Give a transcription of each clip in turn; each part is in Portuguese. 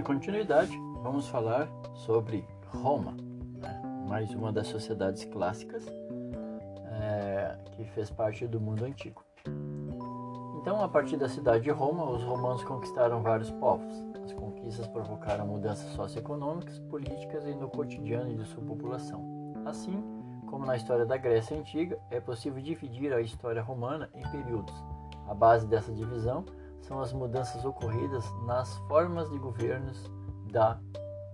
Dando continuidade, vamos falar sobre Roma, né? mais uma das sociedades clássicas é, que fez parte do mundo antigo. Então, a partir da cidade de Roma, os romanos conquistaram vários povos. As conquistas provocaram mudanças socioeconômicas, políticas e no cotidiano de sua população. Assim como na história da Grécia Antiga, é possível dividir a história romana em períodos. A base dessa divisão são as mudanças ocorridas nas formas de governos da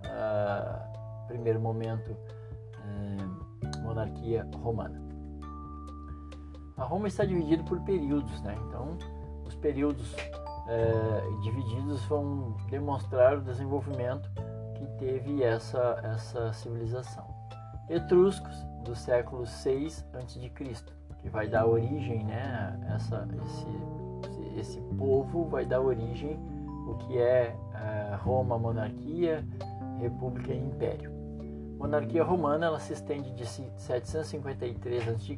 uh, primeiro momento uh, monarquia romana. A Roma está dividida por períodos, né? Então, os períodos uh, divididos vão demonstrar o desenvolvimento que teve essa, essa civilização. Etruscos, do século 6 a.C., que vai dar origem, né, essa, esse esse povo vai dar origem o que é uh, Roma, monarquia, república e império. Monarquia romana ela se estende de 753 a.C.,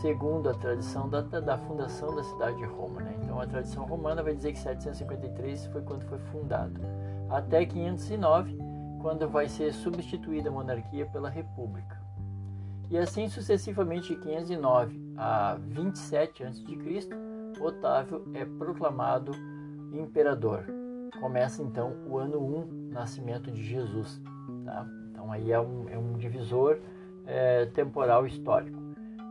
segundo a tradição da, da fundação da cidade de Roma. Né? Então a tradição romana vai dizer que 753 foi quando foi fundado, até 509, quando vai ser substituída a monarquia pela república. E assim sucessivamente de 509 a 27 a.C., Otávio é proclamado imperador. Começa então o ano 1, nascimento de Jesus. Tá? Então aí é um, é um divisor é, temporal histórico.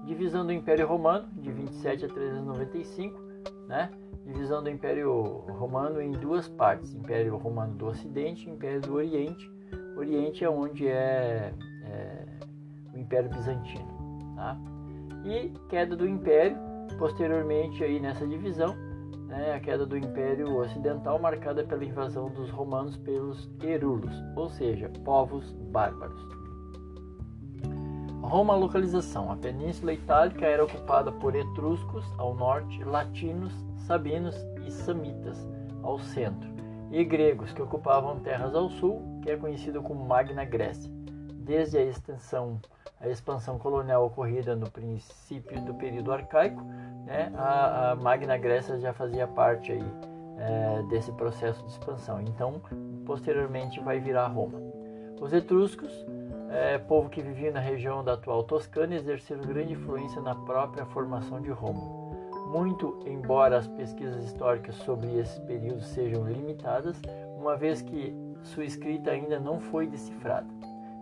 Divisão do Império Romano, de 27 a 395, né? divisão do Império Romano em duas partes: Império Romano do Ocidente e Império do Oriente. Oriente é onde é, é o Império Bizantino. Tá? E queda do Império, Posteriormente, aí nessa divisão, né, a queda do Império Ocidental marcada pela invasão dos romanos pelos Erulos, ou seja, povos bárbaros. Roma localização. A Península Itálica era ocupada por etruscos ao norte, latinos, sabinos e samitas ao centro, e gregos que ocupavam terras ao sul, que é conhecido como Magna Grécia. Desde a extensão a expansão colonial ocorrida no princípio do período arcaico, né, a, a Magna Grécia já fazia parte aí, é, desse processo de expansão. Então, posteriormente vai virar Roma. Os etruscos, é, povo que vivia na região da atual Toscana, exerceram grande influência na própria formação de Roma. Muito embora as pesquisas históricas sobre esses períodos sejam limitadas, uma vez que sua escrita ainda não foi decifrada.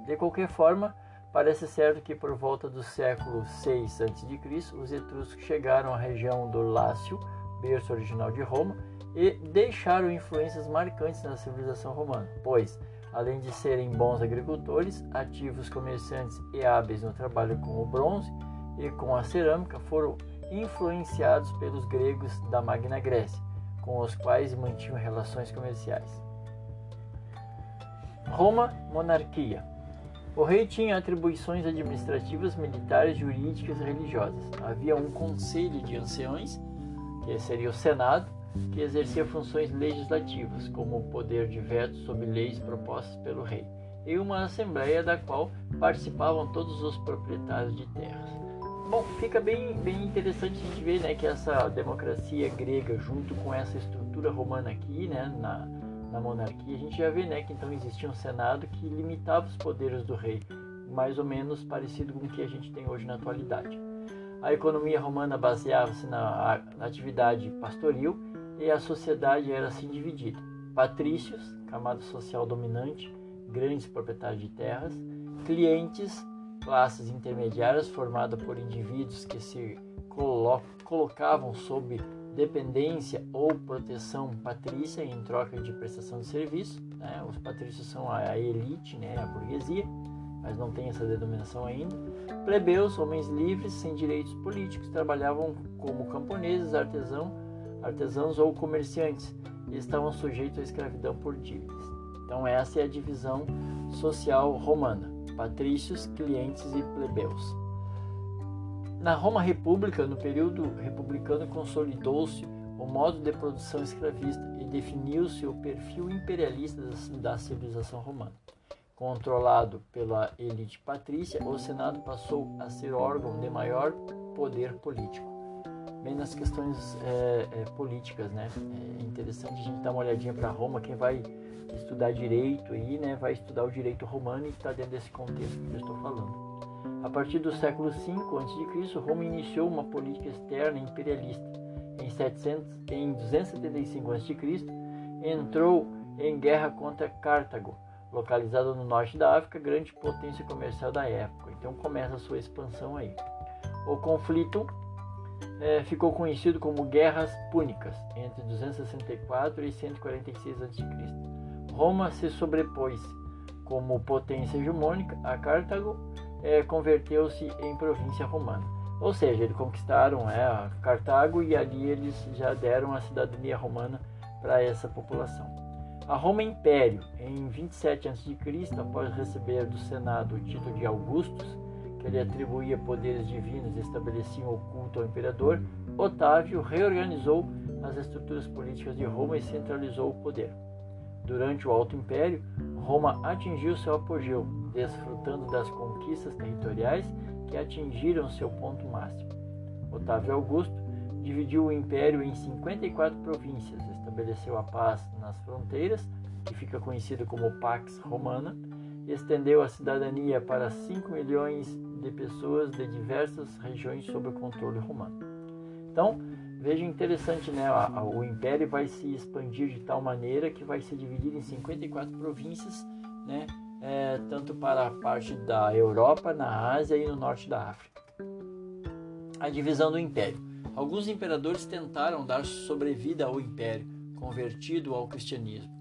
De qualquer forma, Parece certo que por volta do século 6 a.C., os etruscos chegaram à região do Lácio, berço original de Roma, e deixaram influências marcantes na civilização romana, pois, além de serem bons agricultores, ativos comerciantes e hábeis no trabalho com o bronze e com a cerâmica, foram influenciados pelos gregos da Magna Grécia, com os quais mantinham relações comerciais. Roma, monarquia. O rei tinha atribuições administrativas, militares, jurídicas e religiosas. Havia um conselho de anciões, que seria o Senado, que exercia funções legislativas, como o poder de veto sobre leis propostas pelo rei, e uma assembleia da qual participavam todos os proprietários de terras. Bom, fica bem, bem interessante a gente ver né, que essa democracia grega, junto com essa estrutura romana aqui, né, na, na monarquia, a gente já vê né, que então existia um senado que limitava os poderes do rei, mais ou menos parecido com o que a gente tem hoje na atualidade. A economia romana baseava-se na, na atividade pastoril e a sociedade era assim dividida: patrícios, camada social dominante, grandes proprietários de terras, clientes, classes intermediárias formadas por indivíduos que se colo colocavam sob dependência ou proteção patrícia em troca de prestação de serviço. Né? Os patrícios são a elite, né? a burguesia, mas não tem essa denominação ainda. Plebeus, homens livres, sem direitos políticos, trabalhavam como camponeses, artesão, artesãos ou comerciantes e estavam sujeitos à escravidão por dívidas. Então essa é a divisão social romana: patrícios, clientes e plebeus. Na Roma República, no período republicano, consolidou-se o modo de produção escravista e definiu-se o perfil imperialista da civilização romana. Controlado pela elite patrícia, o Senado passou a ser órgão de maior poder político. bem nas questões é, é, políticas, né? É interessante a gente dar uma olhadinha para Roma, quem vai estudar direito aí, né, vai estudar o direito romano e está dentro desse contexto que eu estou falando. A partir do século V a.C., Roma iniciou uma política externa imperialista. Em, 700, em 275 a.C., entrou em guerra contra Cartago, localizada no norte da África, grande potência comercial da época. Então começa a sua expansão aí. O conflito é, ficou conhecido como Guerras Púnicas, entre 264 e 146 a.C. Roma se sobrepôs como potência hegemônica a Cartago, é, converteu-se em província romana. Ou seja, eles conquistaram é, Cartago e ali eles já deram a cidadania romana para essa população. A Roma Império, em 27 a.C., após receber do Senado o título de Augustus, que lhe atribuía poderes divinos e estabelecia o culto ao imperador, Otávio reorganizou as estruturas políticas de Roma e centralizou o poder. Durante o Alto Império, Roma atingiu seu apogeu, desfrutando das conquistas territoriais que atingiram seu ponto máximo. Otávio Augusto dividiu o império em 54 províncias, estabeleceu a paz nas fronteiras, que fica conhecida como Pax Romana, estendeu a cidadania para 5 milhões de pessoas de diversas regiões sob o controle romano. Então, veja interessante, né? O império vai se expandir de tal maneira que vai se dividir em 54 províncias, né? É, tanto para a parte da Europa, na Ásia e no norte da África. A divisão do império. Alguns imperadores tentaram dar sobrevida ao império, convertido ao cristianismo.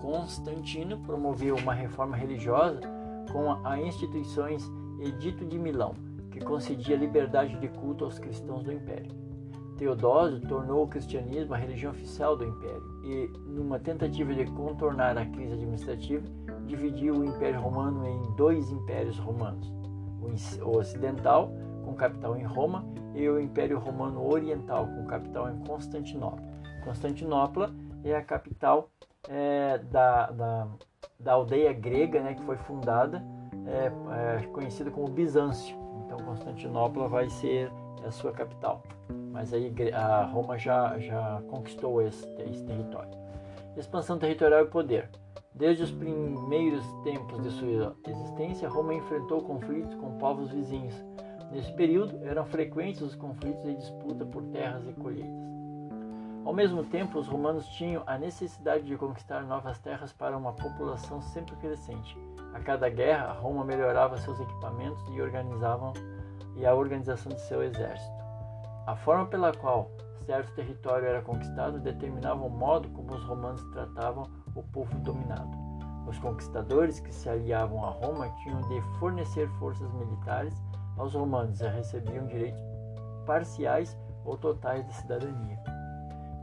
Constantino promoveu uma reforma religiosa com a instituições Edito de Milão, que concedia liberdade de culto aos cristãos do império. Teodósio tornou o cristianismo a religião oficial do império e, numa tentativa de contornar a crise administrativa, dividiu o Império Romano em dois impérios romanos: o ocidental, com capital em Roma, e o Império Romano Oriental, com capital em Constantinopla. Constantinopla é a capital é, da, da, da, aldeia grega né, que foi fundada, é, é, conhecida como Bizâncio. Então, Constantinopla vai ser a sua capital. Mas aí a Roma já, já conquistou esse, esse território. Expansão territorial e poder. Desde os primeiros tempos de sua existência, Roma enfrentou conflitos com povos vizinhos. Nesse período, eram frequentes os conflitos e disputa por terras e colheitas. Ao mesmo tempo, os romanos tinham a necessidade de conquistar novas terras para uma população sempre crescente. A cada guerra, Roma melhorava seus equipamentos e organizavam e a organização de seu exército. A forma pela qual certo território era conquistado determinava o modo como os romanos tratavam o povo dominado. Os conquistadores que se aliavam a Roma tinham de fornecer forças militares aos romanos e recebiam direitos parciais ou totais de cidadania.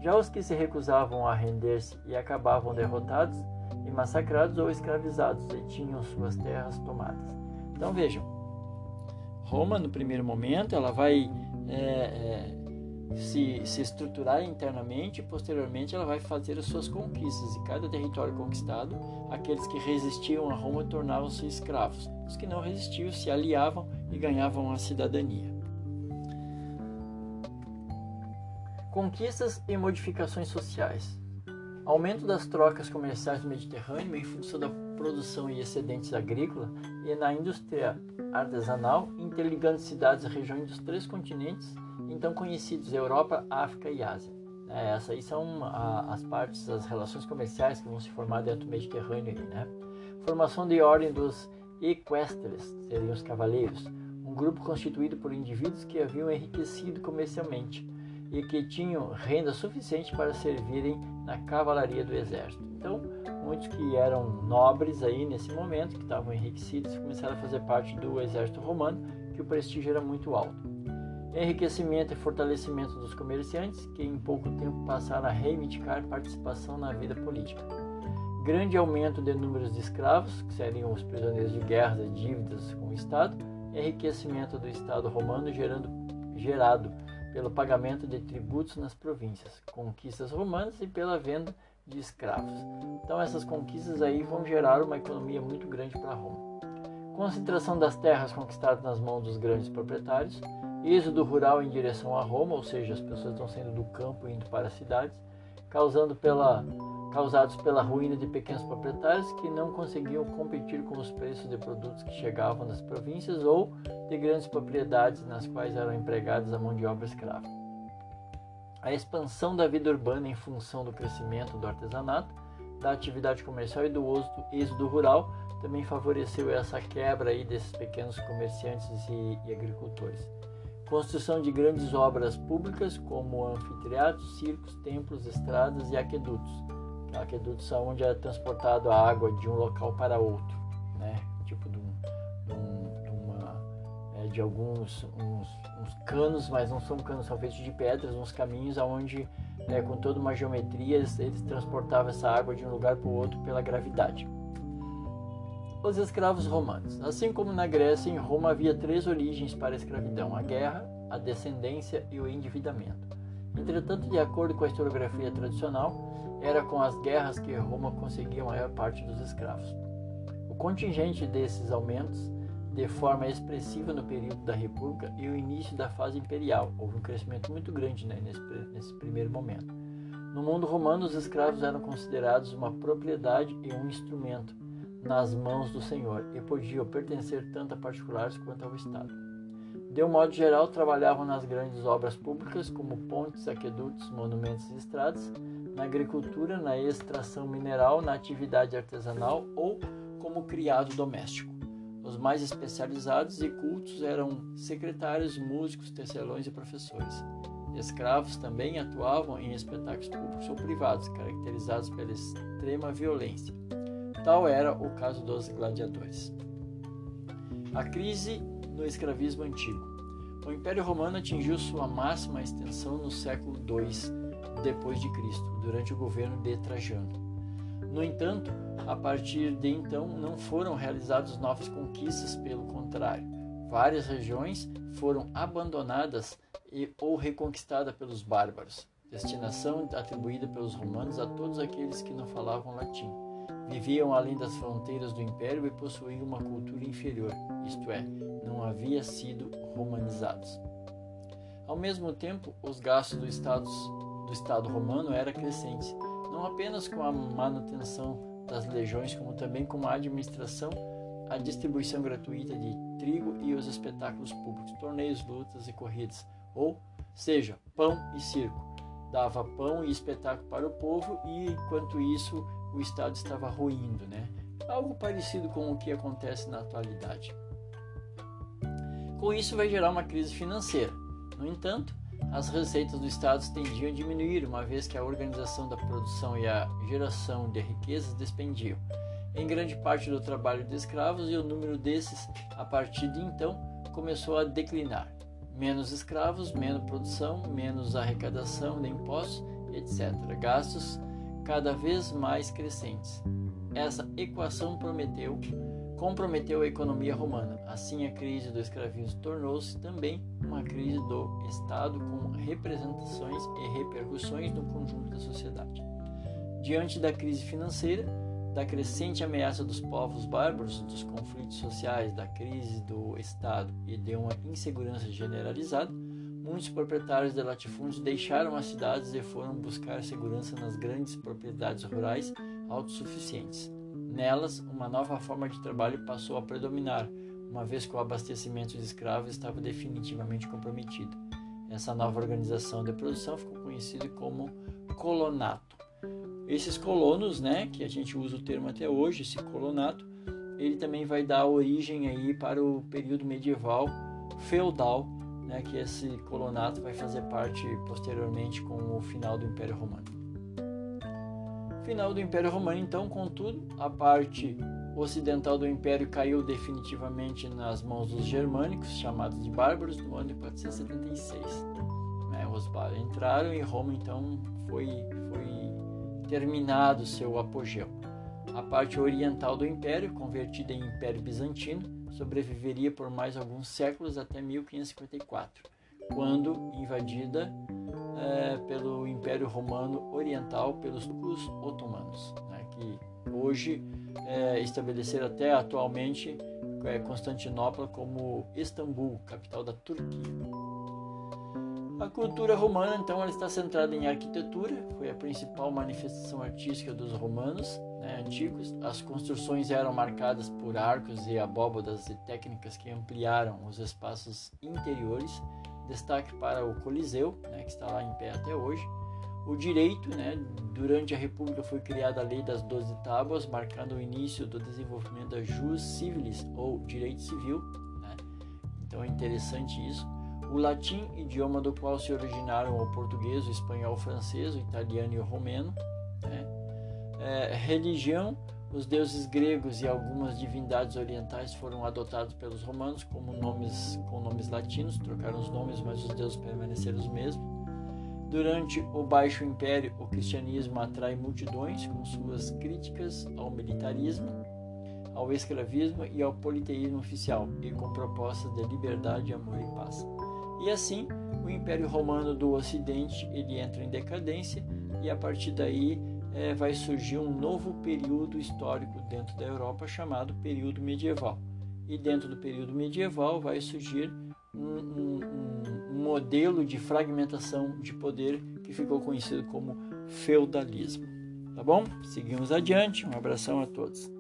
Já os que se recusavam a render-se e acabavam derrotados e massacrados ou escravizados e tinham suas terras tomadas. Então vejam, Roma, no primeiro momento, ela vai é, é, se, se estruturar internamente e, posteriormente, ela vai fazer as suas conquistas. E cada território conquistado, aqueles que resistiam a Roma tornavam-se escravos. Os que não resistiam se aliavam e ganhavam a cidadania. Conquistas e modificações sociais. Aumento das trocas comerciais no Mediterrâneo em função da produção e excedentes agrícola e na indústria artesanal, interligando cidades e regiões dos três continentes, então conhecidos Europa, África e Ásia. É, essas aí são a, as partes, as relações comerciais que vão se formar dentro do Mediterrâneo. Aí, né? Formação de ordem dos equestres, seriam os cavaleiros, um grupo constituído por indivíduos que haviam enriquecido comercialmente e que tinham renda suficiente para servirem na cavalaria do exército. Então, muitos que eram nobres aí nesse momento, que estavam enriquecidos, começaram a fazer parte do exército romano, que o prestígio era muito alto. Enriquecimento e fortalecimento dos comerciantes, que em pouco tempo passaram a reivindicar participação na vida política. Grande aumento de números de escravos, que seriam os prisioneiros de guerra e dívidas com o Estado, enriquecimento do Estado romano gerando, gerado pelo pagamento de tributos nas províncias, conquistas romanas e pela venda de escravos. Então essas conquistas aí vão gerar uma economia muito grande para Roma. Concentração das terras conquistadas nas mãos dos grandes proprietários, êxodo rural em direção a Roma, ou seja, as pessoas estão saindo do campo e indo para as cidades, causando pela, causados pela ruína de pequenos proprietários que não conseguiam competir com os preços de produtos que chegavam das províncias ou de grandes propriedades nas quais eram empregadas a mão de obra escrava. A expansão da vida urbana em função do crescimento do artesanato, da atividade comercial e do êxodo rural também favoreceu essa quebra aí desses pequenos comerciantes e, e agricultores. Construção de grandes obras públicas como anfiteatros, circos, templos, estradas e aquedutos. Aquedutos são onde é transportado a água de um local para outro, de alguns uns, uns, canos, mas não são canos, são feitos de pedras, uns caminhos aonde é, com toda uma geometria eles transportavam essa água de um lugar para o outro pela gravidade os escravos romanos. Assim como na Grécia, em Roma havia três origens para a escravidão: a guerra, a descendência e o endividamento. Entretanto, de acordo com a historiografia tradicional, era com as guerras que Roma conseguia a maior parte dos escravos. O contingente desses aumentos, de forma expressiva no período da República e o início da fase imperial, houve um crescimento muito grande né, nesse, nesse primeiro momento. No mundo romano, os escravos eram considerados uma propriedade e um instrumento nas mãos do Senhor e podiam pertencer tanto a particulares quanto ao Estado. De um modo geral, trabalhavam nas grandes obras públicas, como pontes, aquedutos, monumentos e estradas, na agricultura, na extração mineral, na atividade artesanal ou como criado doméstico. Os mais especializados e cultos eram secretários, músicos, tecelões e professores. Escravos também atuavam em espetáculos públicos ou privados, caracterizados pela extrema violência. Tal era o caso dos gladiadores. A crise no escravismo antigo. O Império Romano atingiu sua máxima extensão no século II Cristo, durante o governo de Trajano. No entanto, a partir de então não foram realizadas novas conquistas, pelo contrário, várias regiões foram abandonadas e ou reconquistadas pelos bárbaros, destinação atribuída pelos romanos a todos aqueles que não falavam latim. Viviam além das fronteiras do império e possuíam uma cultura inferior, isto é, não havia sido romanizados. Ao mesmo tempo, os gastos do Estado, do Estado romano eram crescentes, não apenas com a manutenção das legiões, como também com a administração, a distribuição gratuita de trigo e os espetáculos públicos, torneios, lutas e corridas, ou seja, pão e circo. Dava pão e espetáculo para o povo e, enquanto isso, o Estado estava ruindo, né? Algo parecido com o que acontece na atualidade. Com isso, vai gerar uma crise financeira. No entanto, as receitas do Estado tendiam a diminuir, uma vez que a organização da produção e a geração de riquezas despendiam em grande parte do trabalho de escravos e o número desses, a partir de então, começou a declinar. Menos escravos, menos produção, menos arrecadação de impostos, etc. Gastos cada vez mais crescentes. Essa equação prometeu, comprometeu a economia romana. Assim, a crise do escravismo tornou-se também uma crise do Estado com representações e repercussões no conjunto da sociedade. Diante da crise financeira, da crescente ameaça dos povos bárbaros, dos conflitos sociais, da crise do Estado e de uma insegurança generalizada, Muitos proprietários de latifúndios deixaram as cidades e foram buscar segurança nas grandes propriedades rurais autossuficientes. Nelas, uma nova forma de trabalho passou a predominar, uma vez que o abastecimento de escravos estava definitivamente comprometido. Essa nova organização de produção ficou conhecida como colonato. Esses colonos, né, que a gente usa o termo até hoje, esse colonato, ele também vai dar origem aí para o período medieval feudal né, que esse colonato vai fazer parte posteriormente com o final do Império Romano. Final do Império Romano, então, contudo, a parte ocidental do Império caiu definitivamente nas mãos dos germânicos, chamados de bárbaros, no ano de 476. Né, os bárbaros entraram e Roma, então, foi, foi terminado seu apogeu. A parte oriental do Império, convertida em Império Bizantino, sobreviveria por mais alguns séculos até 1554, quando invadida é, pelo Império Romano Oriental pelos turcos otomanos, né, que hoje é, estabeleceram até atualmente é, Constantinopla como Istambul, capital da Turquia. A cultura romana, então, ela está centrada em arquitetura, foi a principal manifestação artística dos romanos né, antigos. As construções eram marcadas por arcos e abóbadas e técnicas que ampliaram os espaços interiores. Destaque para o Coliseu, né, que está lá em pé até hoje. O direito, né, durante a República foi criada a Lei das Doze Tábuas, marcando o início do desenvolvimento da jus civilis, ou direito civil. Né? Então é interessante isso o latim, idioma do qual se originaram o português, o espanhol, o francês, o italiano e o romeno. Né? É, religião, os deuses gregos e algumas divindades orientais foram adotados pelos romanos como nomes com nomes latinos, trocaram os nomes, mas os deuses permaneceram os mesmos. Durante o Baixo Império, o cristianismo atrai multidões com suas críticas ao militarismo, ao escravismo e ao politeísmo oficial, e com propostas de liberdade, amor e paz. E assim, o Império Romano do Ocidente ele entra em decadência e a partir daí é, vai surgir um novo período histórico dentro da Europa chamado período medieval. E dentro do período medieval vai surgir um, um, um modelo de fragmentação de poder que ficou conhecido como feudalismo. Tá bom? Seguimos adiante. Um abração a todos.